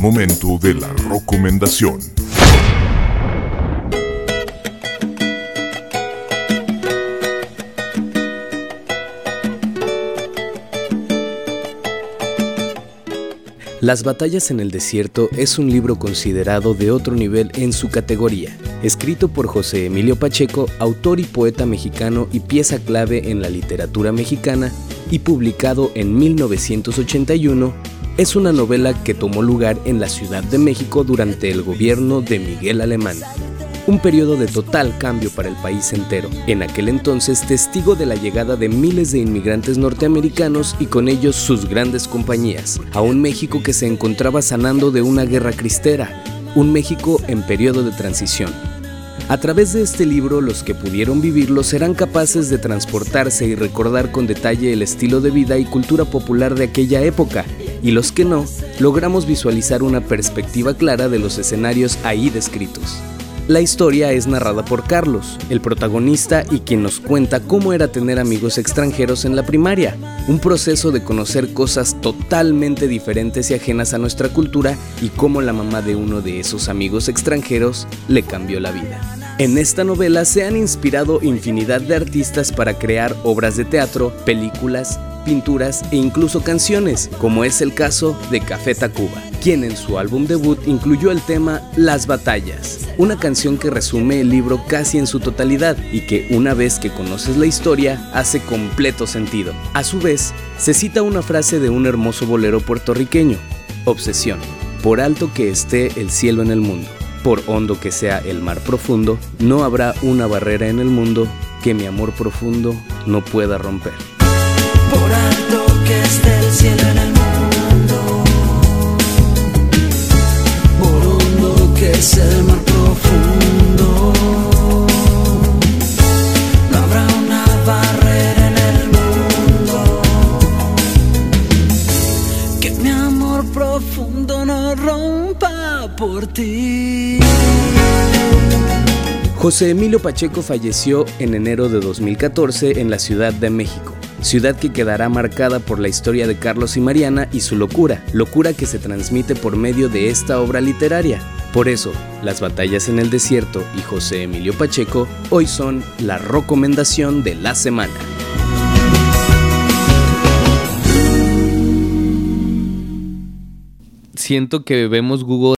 Momento de la recomendación. Las batallas en el desierto es un libro considerado de otro nivel en su categoría. Escrito por José Emilio Pacheco, autor y poeta mexicano y pieza clave en la literatura mexicana, y publicado en 1981, es una novela que tomó lugar en la Ciudad de México durante el gobierno de Miguel Alemán. Un periodo de total cambio para el país entero, en aquel entonces testigo de la llegada de miles de inmigrantes norteamericanos y con ellos sus grandes compañías, a un México que se encontraba sanando de una guerra cristera, un México en periodo de transición. A través de este libro, los que pudieron vivirlo serán capaces de transportarse y recordar con detalle el estilo de vida y cultura popular de aquella época, y los que no, logramos visualizar una perspectiva clara de los escenarios ahí descritos. La historia es narrada por Carlos, el protagonista y quien nos cuenta cómo era tener amigos extranjeros en la primaria, un proceso de conocer cosas totalmente diferentes y ajenas a nuestra cultura y cómo la mamá de uno de esos amigos extranjeros le cambió la vida. En esta novela se han inspirado infinidad de artistas para crear obras de teatro, películas, pinturas e incluso canciones, como es el caso de Café Tacuba, quien en su álbum debut incluyó el tema Las Batallas, una canción que resume el libro casi en su totalidad y que una vez que conoces la historia hace completo sentido. A su vez, se cita una frase de un hermoso bolero puertorriqueño, Obsesión, por alto que esté el cielo en el mundo, por hondo que sea el mar profundo, no habrá una barrera en el mundo que mi amor profundo no pueda romper. Por alto que esté el cielo en el rompa por ti. José Emilio Pacheco falleció en enero de 2014 en la Ciudad de México ciudad que quedará marcada por la historia de Carlos y Mariana y su locura, locura que se transmite por medio de esta obra literaria. Por eso, Las batallas en el desierto y José Emilio Pacheco hoy son la recomendación de la semana. Siento que vemos Google